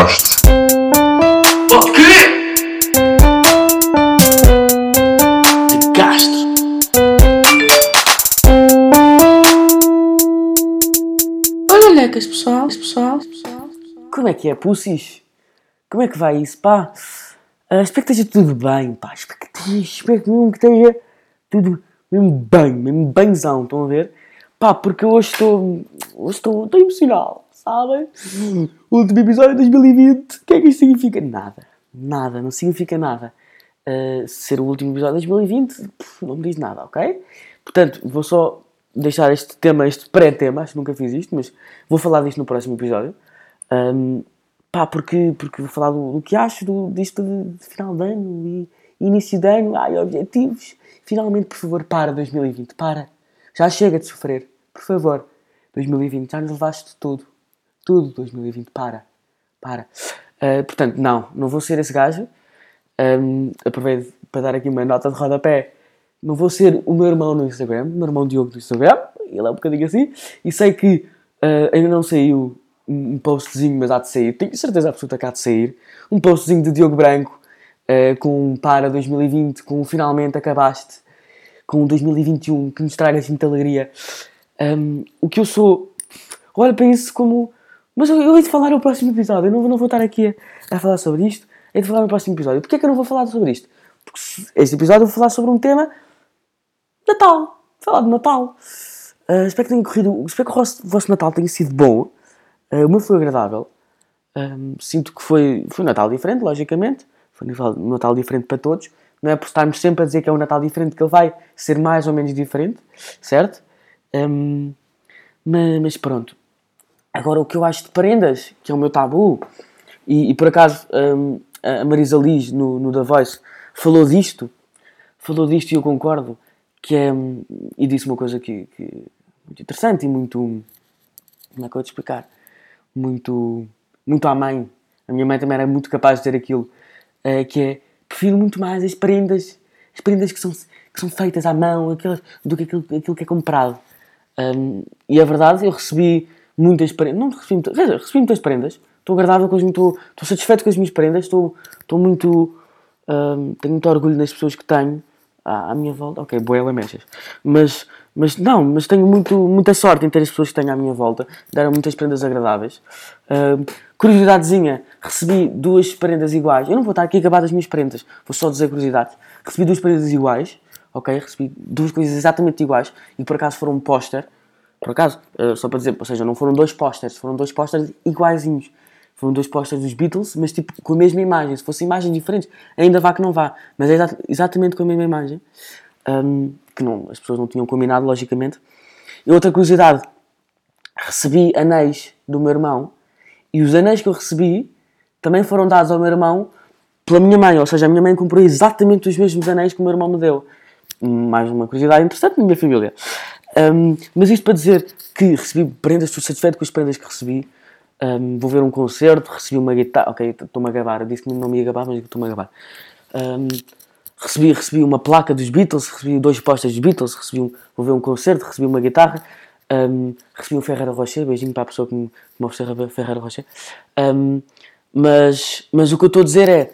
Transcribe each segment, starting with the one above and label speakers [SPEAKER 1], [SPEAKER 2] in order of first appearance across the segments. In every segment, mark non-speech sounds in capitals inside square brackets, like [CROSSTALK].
[SPEAKER 1] Podcast.
[SPEAKER 2] O quê? De Castro.
[SPEAKER 3] Olha, lecas, pessoal, pessoal, pessoal.
[SPEAKER 4] Como é que é, pussies? Como é que vai isso, pá? Ah, espero que esteja tudo bem, pá. Espero que esteja, espero que mesmo que esteja tudo mesmo bem, mesmo benzão, estão a ver? Pá, porque hoje estou, hoje estou, estou emocional, sabem? Último episódio de 2020, o que é que isto significa? Nada, nada, não significa nada. Ah, ser o último episódio de 2020, pff, não me diz nada, ok? Portanto, vou só deixar este tema, este pré-tema, acho que nunca fiz isto, mas vou falar disto no próximo episódio. Ahm, pá, porque, porque vou falar do, do que acho do, disto de, de final de ano e início de ano, ai, objetivos. Finalmente, por favor, para 2020, para. Já chega de sofrer, por favor. 2020, já nos levaste tudo. Tudo 2020, para. Para. Ah, portanto, não, não vou ser esse gajo. Ahm, aproveito para dar aqui uma nota de rodapé. Não vou ser o meu irmão no Instagram, o meu irmão Diogo no Instagram, ele é um bocadinho assim, e sei que ah, ainda não saiu um um postzinho, mas há de sair, tenho certeza absoluta que há de sair, um postzinho de Diogo Branco ah, com um para 2020, com um finalmente acabaste, com um 2021 que nos traga assim muita alegria. Ahm, o que eu sou, olha para isso como. Mas eu, eu hei de falar no próximo episódio, eu não, não vou estar aqui a, a falar sobre isto, hei de falar no próximo episódio. Porquê é que eu não vou falar sobre isto? Porque este episódio eu vou falar sobre um tema Natal. Falar de Natal. Ah, espero que tenha corrido. Espero que o vosso, o vosso Natal tenha sido bom. Ah, o meu foi agradável. Ahm, sinto que foi, foi um Natal diferente, logicamente. Foi um Natal- um diferente para todos. Não é por estarmos sempre a dizer que é um Natal diferente que ele vai ser mais ou menos diferente, certo? Ahm, mas, mas pronto. Agora, o que eu acho de prendas, que é o meu tabu, e, e por acaso ahm, a Marisa Liz no, no The Voice falou disto, falou disto e eu concordo, que é, hum, e disse uma coisa que, que muito interessante e muito, como é que eu vou te explicar? Muito, muito à mãe. A minha mãe também era muito capaz de dizer aquilo, eh, que é, prefiro muito mais as prendas, as prendas que são, que são feitas à mão, aquelas, do que aquilo, aquilo que é comprado. Hum, e a verdade, eu recebi muitas prendas, não recebi recebi muitas prendas, estou agradável com as estou, estou satisfeito com as minhas prendas, estou, estou muito, tenho muito orgulho nas pessoas que tenho à, à minha volta, ok, boa lamechas, mas, mas não, mas tenho muito, muita sorte em ter as pessoas que tenho à minha volta, deram muitas prendas agradáveis. Curiosidadezinha, recebi duas prendas iguais, eu não vou estar aqui a acabar das minhas prendas, vou só dizer curiosidade, recebi duas prendas iguais, ok, recebi duas coisas exatamente iguais, e por acaso foram um póster, por acaso, eh, só para dizer, ou seja, não foram dois pósteres, foram dois pósteres iguaizinhos. Foram dois pósteres dos Beatles, mas tipo com a mesma imagem. Se fossem imagens diferentes, ainda vá que não vá. Mas é exa- exatamente com a mesma imagem. Ahm, que não, as pessoas não tinham combinado, logicamente. E outra curiosidade, recebi anéis do meu irmão e os anéis que eu recebi também foram dados ao meu irmão pela minha mãe, ou seja, a minha mãe comprou exatamente os mesmos anéis que o meu irmão me deu. Mais uma curiosidade interessante na minha família. Hum, mas isto para dizer que recebi prendas, estou satisfeito com as prendas que recebi. Hum, vou ver um concerto, recebi uma guitarra. Ok, estou-me a gabar, eu disse que não me ia gabar, mas estou-me a gabar. Hum, recebi, recebi uma placa dos Beatles, recebi dois postas dos Beatles, recebi um, vou ver um concerto, recebi uma guitarra, recebi um Ferreira Rocher, beijinho para a pessoa que me, que me ofereceu Ferreira Rocher. Mas, mas o que eu estou a dizer é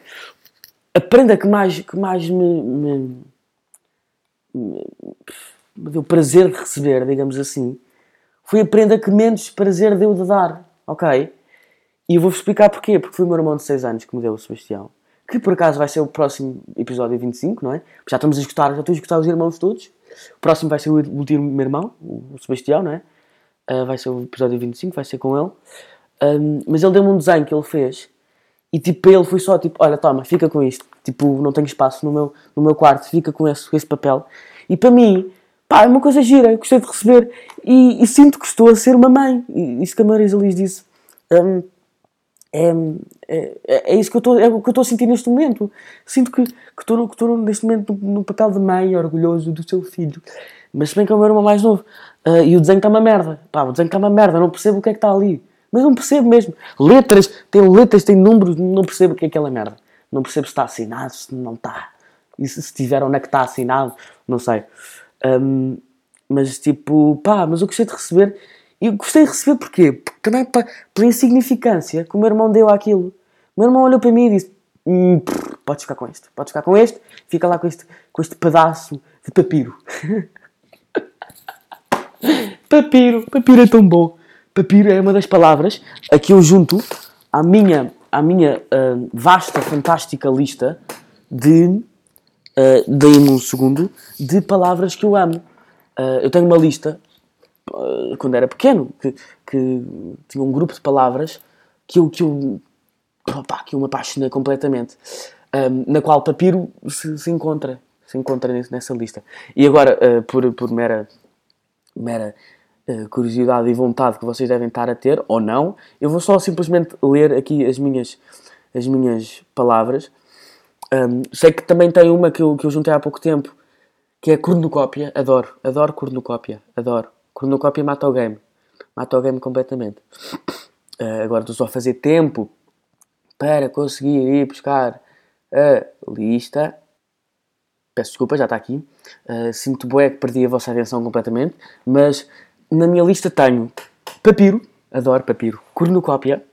[SPEAKER 4] a prenda que mais, que mais me, me, me deu prazer de receber, digamos assim, foi a prenda que menos prazer deu de dar, ok? E eu vou-vos explicar porquê. Porque foi o meu irmão de 6 anos que me deu o Sebastião. Que por acaso vai ser o próximo episódio 25, não é? Já estamos a escutar, já estou a escutar os irmãos todos. O próximo vai ser o último irmão, o Sebastião, não é? Ah, vai ser o episódio 25, vai ser com ele. Ahm, mas ele deu-me um desenho que ele fez e tipo para ele foi só tipo, olha, toma, fica com isto. Tipo, não tenho espaço no meu, no meu quarto, fica com esse, com esse papel. E para mim, pá, é uma coisa gira, gostei de receber e, e sinto que estou a ser uma mãe. E isso que a Marisa Liz disse. Hum, é, é, é isso que eu estou é a sentir neste momento. Sinto que, estou, que neste momento no, no papel de mãe, orgulhoso do seu filho. Mas se bem que é o meu irmão mais novo. Ah, e o desenho está uma merda. Pá, o desenho está uma merda, não percebo o que é que está ali. Mas não percebo mesmo. Letras, tem letras, tem números, não percebo o que é aquela merda. Não percebo se está assinado, se não está. E se, se tiver onde é que está assinado, não sei. Hum, mas tipo, pá, mas eu gostei de receber. E gostei de receber porquê? Porque também pa- pela insignificância que o meu irmão deu àquilo. O meu irmão olhou para mim e disse: hum, Podes ficar com este, podes ficar com este, fica lá com este, com este pedaço de papiro. [LAUGHS] papiro, papiro é tão bom. Papiro é uma das palavras a que eu junto à minha, à minha ah, vasta, fantástica lista de. Uh, Dei-me um segundo de palavras que eu amo. Ah, eu tenho uma lista uh, quando era pequeno que, que tinha um grupo de palavras que eu, que eu, opá, que eu me apaixonei completamente. Um, na qual papiro se, se encontra, se encontra nessa lista. E agora, uh, por, por mera, mera uh, curiosidade e vontade que vocês devem estar a ter, ou não, eu vou só simplesmente ler aqui as minhas, as minhas palavras. Um, sei que também tem uma que eu, que eu juntei há pouco tempo, que é cornucópia. Adoro, adoro cornucópia, adoro. Cornucópia mata o game, mata o game completamente. Uh, [COUGHS] agora estou só a fazer tempo para conseguir ir buscar a lista. Peço desculpa, já está aqui. Uh, sinto bué que perdi a vossa atenção completamente, mas na minha lista tenho papiro, adoro papiro, cornucópia,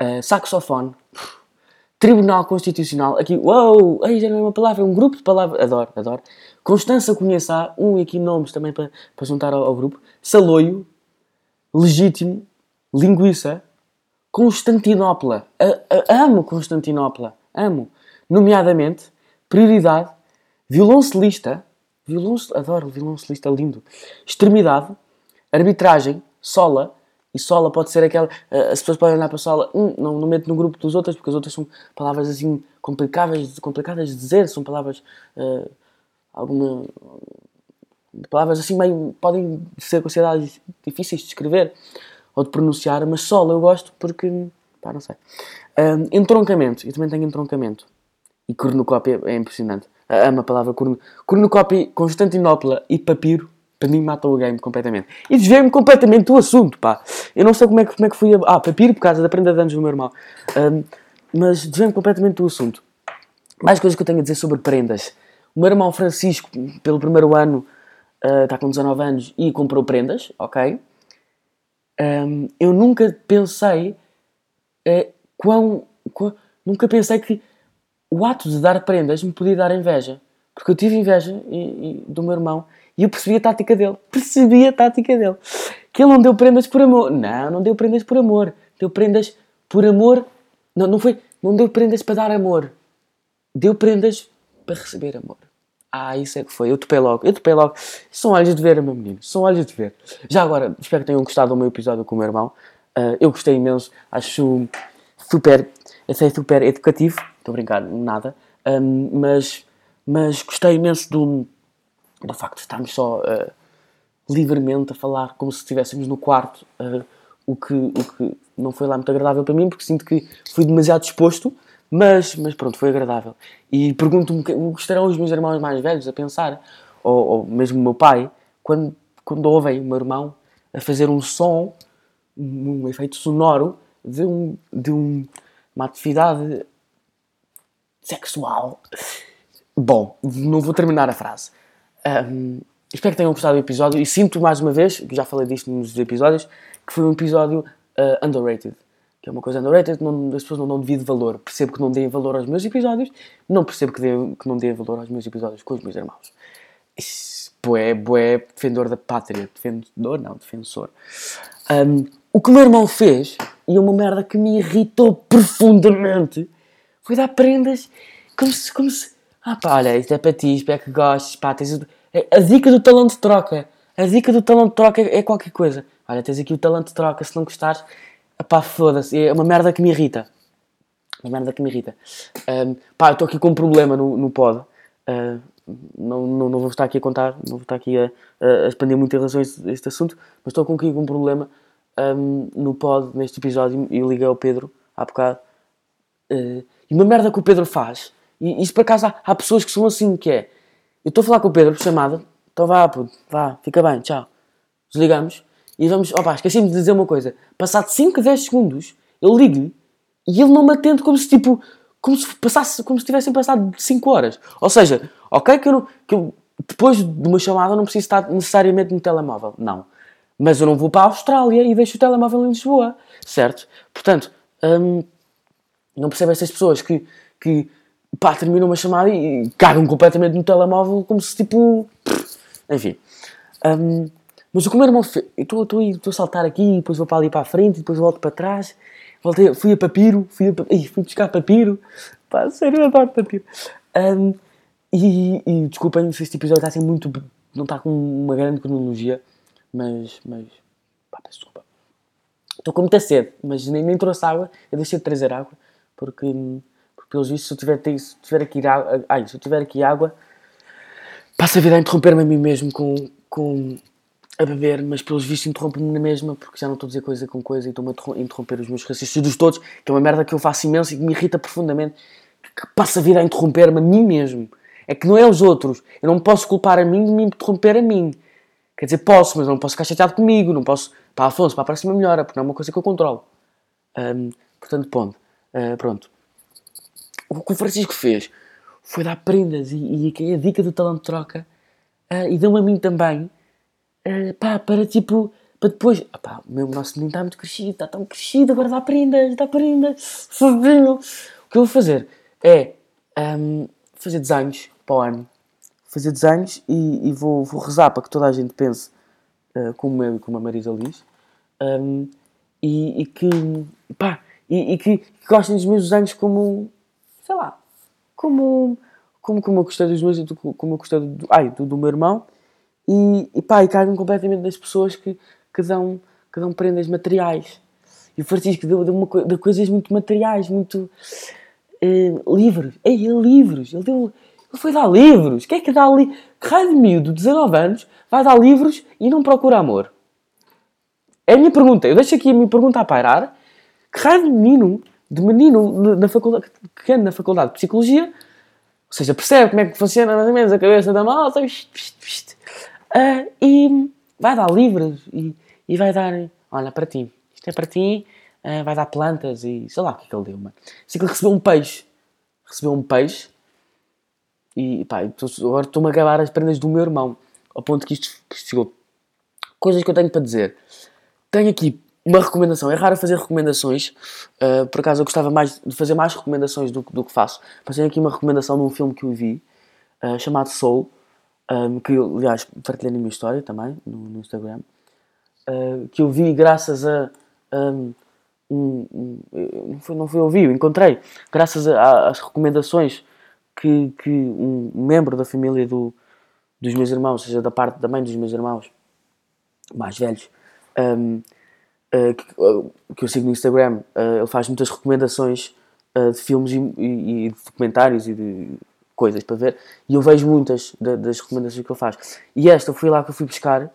[SPEAKER 4] uh, saxofone, Tribunal Constitucional, aqui, uou, aí já não é uma palavra, é um grupo de palavras, adoro, adoro. Constança Conheçá, um aqui nomes também para, para juntar ao, ao grupo, Saloio, Legítimo, Linguiça, Constantinopla, A- a- amo Constantinopla, amo, nomeadamente, Prioridade, Violoncelista, violonce, adoro violoncelista, lindo, Extremidade, Arbitragem, Sola, e sola pode ser aquela. eh, As pessoas podem olhar para sola, hum, não, não meto no grupo dos outros, porque as outras são palavras assim complicadas, complicadas de dizer, são palavras. eh, alguma. palavras assim meio. podem ser consideradas difíceis de escrever ou de pronunciar, mas sola eu gosto porque. pá, não sei. Entroncamento, eu também tenho entroncamento. E cornucópia é impressionante. Amo a palavra cornu... cornucópia, Constantinopla e papiro, para mim matam o game completamente. E desviei-me completamente do assunto, pá. Eu não sei como é que, como é que fui a... Ah, papiro por causa da prenda de anos do meu irmão. Ahm, mas desviei-me completamente do assunto. Mais coisas que eu tenho a dizer sobre prendas. O meu irmão Francisco, pelo primeiro ano, ah, está com 19 anos e comprou prendas, ok? Ahm, eu nunca pensei eh, quão, quão- Nunca pensei que o ato de dar prendas me podia dar inveja. Porque eu tive inveja e- e- do meu irmão e eu percebi a tática dele. Percebi a tática dele. Que ele não deu prendas por amor. Não, não deu prendas por amor. Deu prendas por amor. Não, não foi. Não deu prendas para dar amor. Deu prendas para receber amor. Ah, isso é que foi. Eu topei logo. Eu topei logo. São olhos de ver, meu menino. São olhos de ver. Já agora, espero que tenham gostado do meu episódio com o meu irmão. Ah, eu gostei imenso. Acho super. Achei super educativo. Estou a brincar, nada. Ahm, mas, mas gostei imenso do, do facto de estarmos só ah, livremente a falar como se estivéssemos no quarto. ah, o, que, o que não foi lá muito agradável para mim, porque sinto que fui demasiado exposto. Mas, mas pronto, foi agradável. E pergunto-me o que estarão os meus irmãos mais velhos a pensar, ou, ou mesmo o meu pai, quando, quando ouvem o meu irmão a fazer um som, um, um efeito sonoro de, um, de um, uma atividade sexual. Bom, não vou terminar a frase. Ahm, espero que tenham gostado do episódio e sinto mais uma vez, já falei disto nos episódios, que foi um episódio ah, underrated. Que é uma coisa underrated, não, as pessoas não dão devido valor. Percebo que não deem valor aos meus episódios, não percebo que, deem, que não deem valor aos meus episódios com os meus irmãos. Boé, boé, defendedor da pátria. Defendedor, não, defensor. Ahm, o que o meu irmão fez, e é uma merda que me irritou profundamente, foi dar prendas como se, como se ah pá, olha, isto é para ti, espero que gostes, pá, tens é- a dica do talão de troca, a dica do talão de troca é, é qualquer coisa. Olha, tens aqui o talão de troca, se não gostares, pá, foda-se, é uma merda que me irrita. Uma merda que me irrita. Ahm, pá, estou aqui com um problema no, no pod. Ah, não, não, não vou estar aqui a contar, não vou estar aqui a, a- expandir muito em relação a este, a este assunto, mas estou com um problema ahm, no pod, neste episódio, e liguei ao Pedro há bocado. Eh, e uma merda que o Pedro faz, e isso por acaso há, há pessoas que são assim, que é, eu estou a falar com o Pedro por chamada, então vá, puto, vá, fica bem, tchau. Desligamos, e vamos, opá, esqueci-me de dizer uma coisa, passado 5, 10 segundos, eu ligo-lhe, e ele não me atende como se, tipo, como se passasse, como se tivessem passado 5 horas. Ou seja, ok que eu, não, que eu depois de uma chamada não preciso estar necessariamente no telemóvel, não. Mas eu não vou para a Austrália e deixo o telemóvel em Lisboa, certo? Portanto, hum, Não percebo essas pessoas que, que pá, terminam uma chamada e cagam completamente no telemóvel como se tipo. Enfim. Um, mas o que o meu irmão fez. Estou a saltar aqui, depois vou para ali para a frente, depois volto para trás. Voltei, fui a papiro, fui, a, ih, fui buscar papiro. Pá, sério, eu adoro papiro. Um, e, e desculpem se este episódio está assim muito. não está com uma grande cronologia, mas. mas pá, peço desculpa. Estou com muita sede, mas nem, nem trouxe água. Eu deixei de trazer água, porque, porque pelos vistos, se eu tiver, se tiver aqui água. Ai, se eu tiver aqui água, passo a vida a interromper-me a mim mesmo com, com, a beber, mas pelos vistos interrompo-me na mesma porque já não estou a dizer coisa com coisa e estou-me a interromper os meus raciocínios todos, que é uma merda que eu faço imenso e que me irrita profundamente, que passa a vida a interromper-me a mim mesmo. É que não é os outros. Eu não posso culpar a mim de me interromper a mim. Quer dizer, posso, mas não posso ficar chateado comigo, não posso. Pá, Afonso, pá, parece uma melhora, porque não é uma coisa que eu controlo. Um, portanto, ponto. Uh, pronto. O que o Francisco fez foi dar prendas e, e a dica do talão de troca uh, e deu-me a mim também uh, pá, para tipo, para depois, ah, o meu nosso menino está muito crescido, está tão crescido, agora dá prendas, dá prendas, [LAUGHS] fofinho. O que eu vou fazer é um, fazer desenhos para o ano, fazer desenhos e, e vou, vou, rezar para que toda a gente pense uh, como eu e como a Marisa Liz um, e, e, que, pá, e, e que, que gostem dos meus desenhos como, sei lá, como, como, como eu gostei dos meus, como eu gostei do, ai, do, do meu irmão e, e pá, e cagam completamente das pessoas que, que, dão, que dão prendas materiais. E o Francisco deu, deu, uma, deu coisas muito materiais, muito uh, livros. Ei, ele livros. Ele, deu, ele foi dar livros. Quem é que dá ali? Que raio de miúdo, 19 anos, vai dar livros e não procura amor? É a minha pergunta. Eu deixo aqui a minha pergunta a pairar. Que raio de menino, de menino na faculdade, que anda na faculdade de Psicologia, ou seja, percebe como é que funciona mais ou menos a cabeça da malta, Uh, e vai dar livros e, e vai dar, olha, para ti, isto é para ti, uh, vai dar plantas e sei lá o que é que ele deu, mano. Sei que ele recebeu um peixe, recebeu um peixe e pá, agora estou-me a acabar as prendas do meu irmão, ao ponto que isto, que isto chegou. Coisas que eu tenho para dizer. Tenho aqui uma recomendação. É raro fazer recomendações. Uh, por acaso eu gostava mais de fazer mais recomendações do, do que faço. Tenho aqui uma recomendação de um filme que eu vi uh, chamado Soul um, que eu, aliás, partilhei na minha história também, no, no Instagram, uh, que eu vi graças a. Um, um, não, foi, não foi ouvir, encontrei, graças às recomendações que, que um membro da família do, dos meus irmãos, ou seja, da parte da mãe dos meus irmãos mais velhos, um, que, uh, que, eu sigo no Instagram, uh, ele faz muitas recomendações de filmes e, e, e, de documentários e de coisas para ver e eu vejo muitas das recomendações que ele faz. E esta foi lá que eu fui buscar,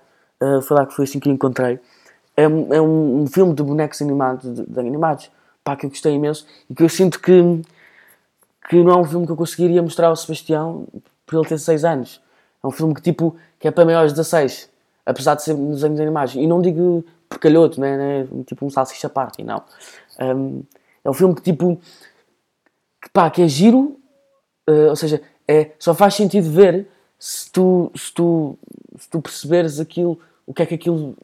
[SPEAKER 4] foi lá que foi assim que encontrei. É, é um, um, filme de bonecos animados, de, de, animados, pá, que eu gostei imenso e que eu sinto que, que não é um filme que eu conseguiria mostrar ao Sebastião por ele ter 6 anos. É um filme que, tipo, que é para maiores de 16, apesar de ser desenhos animados. E não digo porcalhoto, né, né? tipo um salsicha party, não. Um, é um filme que, tipo, que, pá, que é giro, Uh, ou seja, é, só faz sentido ver se tu, se, tu, se tu perceberes aquilo, o que é que aquilo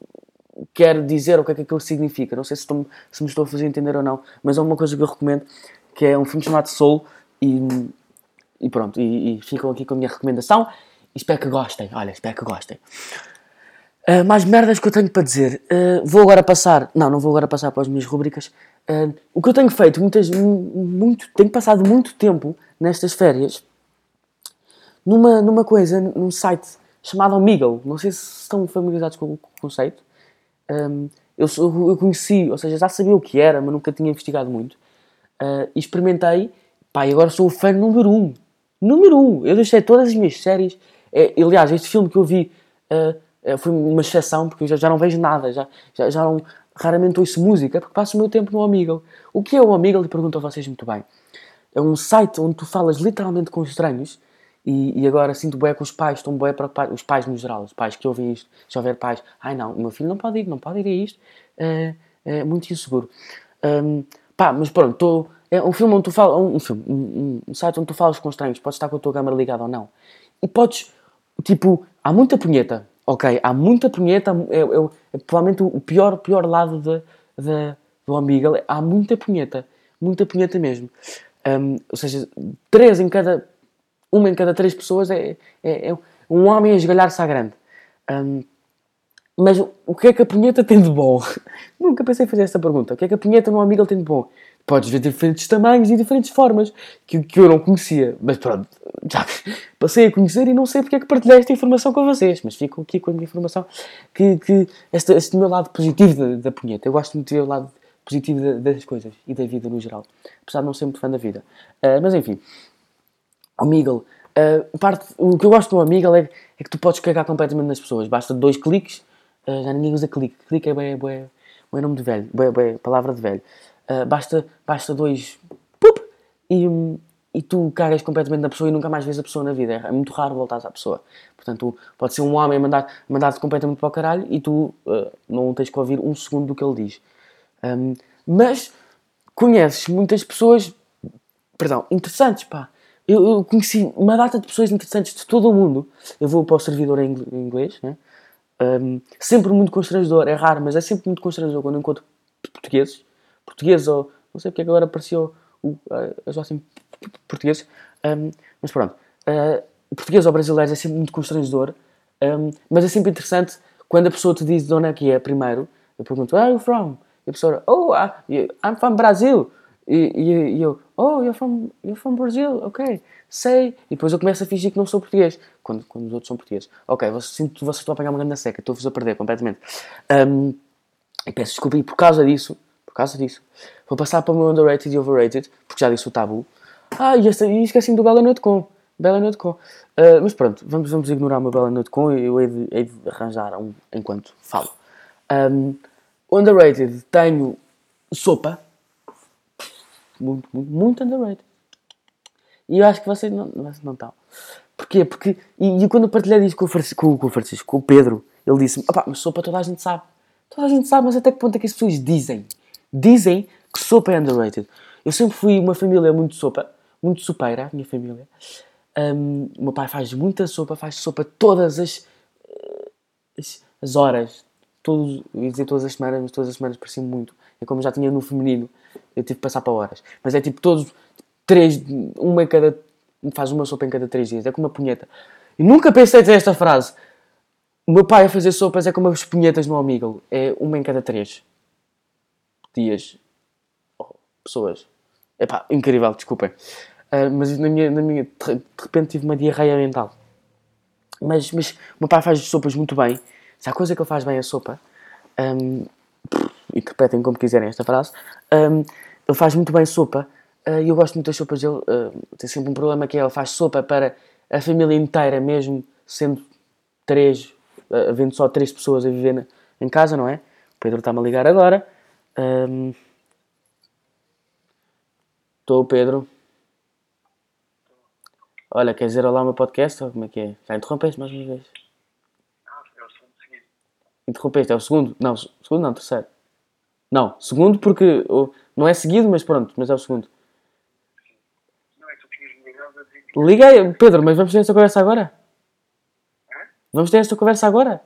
[SPEAKER 4] quer dizer, o que é que aquilo significa. Não sei se, estou, se me estou a fazer entender ou não, mas é uma coisa que eu recomendo, que é um filme chamado Soul e, e pronto, e, e ficam aqui com a minha recomendação e espero que gostem, olha, espero que gostem. Uh, mais merdas que eu tenho para dizer. Uh, vou agora passar. Não, não vou agora passar para as minhas rubricas. Uh, o que eu tenho feito, muitas, muito, tenho passado muito tempo nestas férias numa, numa coisa, num site chamado Omegle. Não sei se estão familiarizados com o conceito. Um, eu, eu conheci, ou seja, já sabia o que era, mas nunca tinha investigado muito. Uh, experimentei, pá, e agora sou o fã número um. Número um! Eu deixei todas as minhas séries. É, aliás, este filme que eu vi uh, foi uma exceção, porque já, já não vejo nada, já, já, já não, raramente ouço música, porque passo o meu tempo no Omegle. O que é o Omegle? E pergunto a vocês muito bem é um site onde tu falas literalmente com estranhos e, e agora sinto bem com os pais, estão bem preocupados, os pais no geral, os pais que ouvem isto, se houver pais, ai não, o meu filho não pode ir, não pode ir a isto, é, é muito inseguro. Um, pá, mas pronto, tô, é um filme onde tu falas, um, filme, um, um, site onde tu falas com estranhos, podes estar com a tua câmera ligada ou não, e podes, tipo, há muita punheta, ok, há muita punheta, é, é, é provavelmente o pior, pior lado de, de, do Omegle, há muita punheta, muita punheta mesmo. Um, ou seja, três em cada, uma em cada três pessoas é, é, é um homem a esgalhar-se à grande. Um, mas o que é que a punheta tem de bom? [LAUGHS] Nunca pensei em fazer essa pergunta. O que é que a punheta no amigo tem de bom? Podes ver diferentes tamanhos e diferentes formas que, que eu não conhecia. Mas pronto, [LAUGHS] já passei a conhecer e não sei porque é que partilhei esta informação com vocês. Mas fico aqui com a minha informação que, que este, este meu lado positivo da, da punheta. Eu gosto muito de ver o lado positivo das coisas e da vida no geral. Apesar de não ser muito fã da vida. Uh, mas enfim, o. Uh, parte, o que eu gosto do Amigal é, é, que tu podes cagar completamente nas pessoas. Basta dois cliques, uh, já ninguém usa clique. Clique é bem, bem, bem nome de velho, bem, bem, palavra de velho. Uh, basta, basta dois pup, e, e tu cagas completamente na pessoa e nunca mais vês a pessoa na vida. É muito raro voltares à pessoa. Portanto, pode ser um homem mandar, mandar-te completamente para o caralho e tu não tens que ouvir um segundo do que ele diz. Um, mas conheces muitas pessoas, perdão, interessantes, pá eu, eu, conheci uma data de pessoas interessantes de todo o mundo. Eu vou para o servidor em inglês, né? Um, sempre muito constrangedor, é raro, mas é sempre muito constrangedor quando encontro portugueses. Portugueses, ou não sei porque é agora apareceu o, uh, assim, portugueses. Um, mas pronto, uh, português ou brasileiros é sempre muito constrangedor, um, mas é sempre interessante quando a pessoa te diz de onde é que é primeiro. Eu pergunto, where are you from? E a pessoa, oh, I'm from Brazil. E, e, e, eu, oh, you're from, you're from Brazil, ok, sei. E depois eu começo a fingir que não sou português, quando, quando os outros são portugueses. Ok, você, sinto vocês estão a apanhar uma grande seca, estou-vos a perder completamente. Um, e peço desculpa, e por causa disso, causa disso, vou passar para o meu underrated e overrated, porque já disse o tabu. Ah, e, esta, e esqueci do Bela Noite Com. Bela Noite Com. Uh, mas pronto, vamos, vamos ignorar o meu Bela Noite Com e eu hei de, hei de arranjar um enquanto falo. Um, underrated, tenho sopa muito, muito, muito underrated. E eu acho que vocês não, não estão. Porquê? Porque, e, e quando eu partilhei isso com o, Francisco, com, o Francisco, com o Pedro, ele disse-me, mas sopa toda a gente sabe. Toda a gente sabe, mas até que ponto é que as pessoas dizem? Dizem que sopa é underrated. Eu sempre fui uma família muito sopa, muito sopeira, a minha família. Um, o meu pai faz muita sopa, faz sopa todas as, as, as horas. Todos, eu ia dizer todas as semanas, mas todas as semanas parecia muito. É como já tinha no feminino eu tive que passar para horas. Mas é tipo todos, três, uma em cada, faz uma sopa em cada três dias, é como uma punheta. E nunca pensei dizer esta frase. O meu pai a fazer sopas é como as punhetas no amigo, é uma em cada três dias. Oh, pessoas. Epá, incrível, desculpem. Uh, mas na minha, na minha, de repente tive uma diarreia mental. Mas, mas o meu pai faz sopas muito bem. Se há coisa que ele faz bem a sopa, um, interpretem como quiserem esta frase, um, ele faz muito bem sopa uh, e eu gosto muito das sopas dele. Uh, tem sempre um problema que é ele faz sopa para a família inteira, mesmo sendo três, uh, havendo só três pessoas a viver na, em casa, não é? O Pedro está-me a ligar agora. Estou, um, Pedro. Olha, quer dizer olá ao meu podcast? Ou como é que é? Já interrompeste mais uma vez?
[SPEAKER 1] Não, é o segundo seguido.
[SPEAKER 4] Interrompeste, é o segundo? Não, segundo não, terceiro. Não, segundo porque não é seguido, mas pronto, mas é o segundo.
[SPEAKER 1] Não é que tu tinhas ligado a dizer
[SPEAKER 4] Liguei, Pedro, mas vamos ter esta conversa agora? Vamos ter esta conversa agora?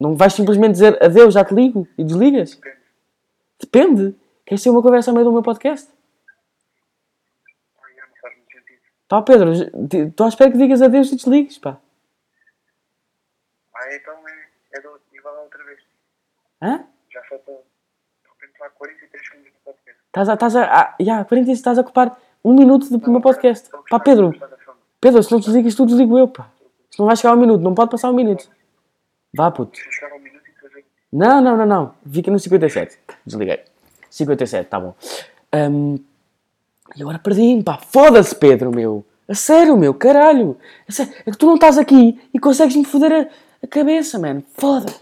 [SPEAKER 4] Não vais simplesmente dizer adeus, já te ligo e desligas?
[SPEAKER 1] Depende.
[SPEAKER 4] Depende. Queres ter uma conversa ao meio do meu podcast?
[SPEAKER 1] Ai, não faz muito sentido.
[SPEAKER 4] Pá, Pedro, estou à espera que digas adeus e desligues, pá.
[SPEAKER 1] Ah, então é, é do, igual a outra vez.
[SPEAKER 4] Hã?
[SPEAKER 1] Já falta, de repente, lá 43 minutos de podcast.
[SPEAKER 4] Estás a, estás a, ah, yeah, 45, estás a ocupar um minuto do meu podcast. Pá, Pedro. Pedro, se não desligas tu, desligo eu, pá. Se não vai chegar um minuto, não pode passar um minuto. Vá, puto.
[SPEAKER 1] Um.
[SPEAKER 4] Não, não, não, não. Fica no 57. Desliguei. 57, tá bom. Hum, e agora perdi-me, pá. Foda-se, Pedro, meu. A sério, meu, caralho. Sério. É que tu não estás aqui e consegues-me foder a, a cabeça, mano. Foda.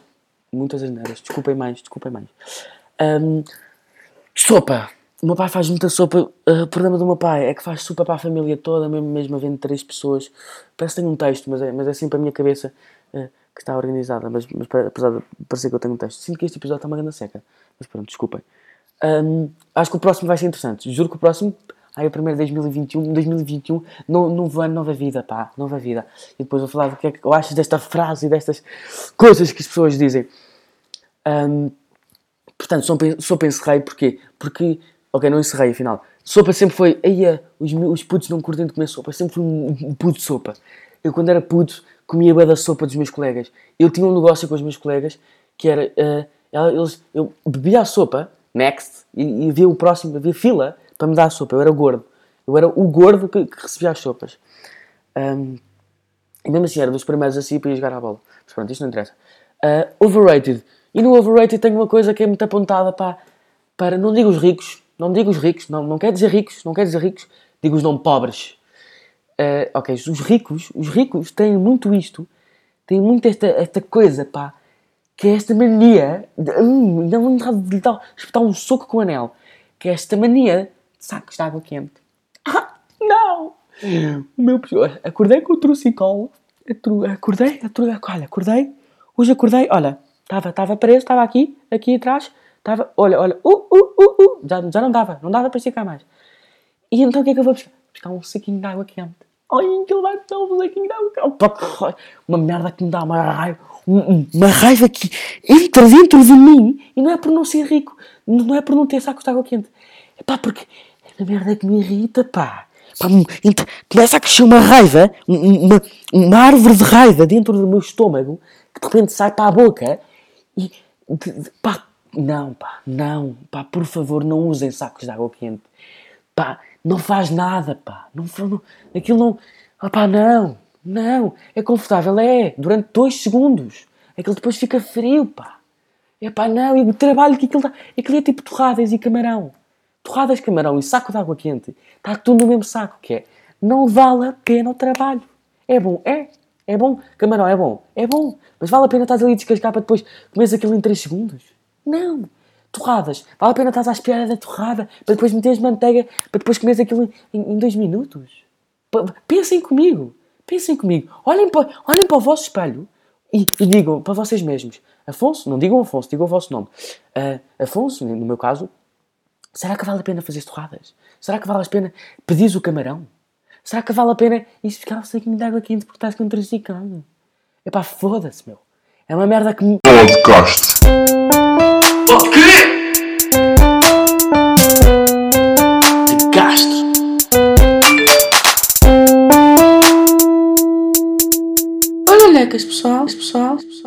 [SPEAKER 4] Muitas asneiras. Desculpem mais, desculpem mais. Hum, sopa. O meu pai faz muita sopa. Uh, o problema do meu pai é que faz sopa para a família toda, mesmo, mesmo havendo três pessoas. Parece que tem um texto, mas é, mas é sempre a minha cabeça uh, que está organizada. Mas, mas apesar de parecer que eu tenho um texto, sinto que este episódio está uma grande seca. Mas pronto, desculpem. Um, acho que o próximo vai ser interessante. Juro que o próximo. Ai, o primeiro 2021, 2021, no, novo ano, nova vida, pá, nova vida. E depois vou falar do que é que eu acho desta frase e destas coisas que as pessoas dizem. Um, portanto, sou, sou penserei porquê? Porque Ok, não encerrei afinal. Sopa sempre foi. Eia, os, os putos não curtem de comer sopa. Sempre fui um, puto sopa. Eu, quando era puto, comia bué da sopa dos meus colegas. Eu tinha um negócio com os meus colegas que era. ela- eles, eu bebia a sopa, next, e, e havia o próximo, havia fila para me dar a sopa. Eu era gordo. Eu era o gordo que, que recebia as sopas. Ahm, e mesmo assim, era dos primeiros assim para ir jogar a bola. Mas pronto, isto não interessa. Ah, overrated. E no overrated tenho uma coisa que é muito apontada para, para não digo os ricos, não digo os ricos, não, não quer dizer ricos, não quer dizer ricos, digo os não pobres. Ah, ok, os ricos, os ricos têm muito isto, têm muito esta, esta coisa, pá, que é esta mania, de, hum, vontade de dar, espetar um soco com o anel, que é esta mania de sacos de água quente. Ah, não! O meu acordei com o trucicolo, atru- acordei, acordei, olha, acordei, hoje acordei, olha, estava estava preso, estava aqui, aqui atrás, estava, olha, olha, uh, uh, uh, uh, já, já não dava, não dava para esticar mais. E então o que é que eu vou buscar? Buscar um saquinho de água quente. Ai, que ele vai de água quente. Pá, Uma merda que me dá uma raiva. um- um- Uma raiva que entra dentro de mim e não é por não ser rico, não é por não ter sacos de água quente. É pá, porque é uma merda que me irrita, pá. Pá, me- começa a crescer uma raiva, um- uma, uma árvore de raiva dentro do meu estômago que de repente sai para a boca e de- de- pá, não, pá, não, pá, por favor, não usem sacos de água quente. Pá, não faz nada, pá. Não, não, aquilo não. Ah, pá, não, não. É confortável, é. Durante dois segundos. Aquilo depois fica frio, pá. É pá, não. E o trabalho que aquilo dá. Aquilo é tipo torradas e camarão. Torradas, camarão e saco de água quente. Está tudo no mesmo saco, que é. Não vale a pena o trabalho. É bom, é. É bom. Camarão é bom. É bom. Mas vale a pena estás ali a descascar para depois comeres aquilo em 3 segundos? Não. Torradas. Vale a pena estás à espera da torrada para depois meteres manteiga para depois comeres aquilo em 2 minutos? P- Pensem comigo. Pensem comigo. Olhem para, olhem para o vosso espelho e, e digam para vocês mesmos. Afonso, não digam Afonso, digam o vosso nome. Ah, Afonso, no meu caso, será que vale a pena fazer torradas? Será que vale a pena pedir o camarão? Será que vale a pena ir buscar um saquinho de água quente porque estás com triciclano? É pá, foda-se, meu. É uma merda que me.
[SPEAKER 2] Podcast. Pode crer! De Castro.
[SPEAKER 3] Olha, lecas, pessoal, pessoal, pessoal.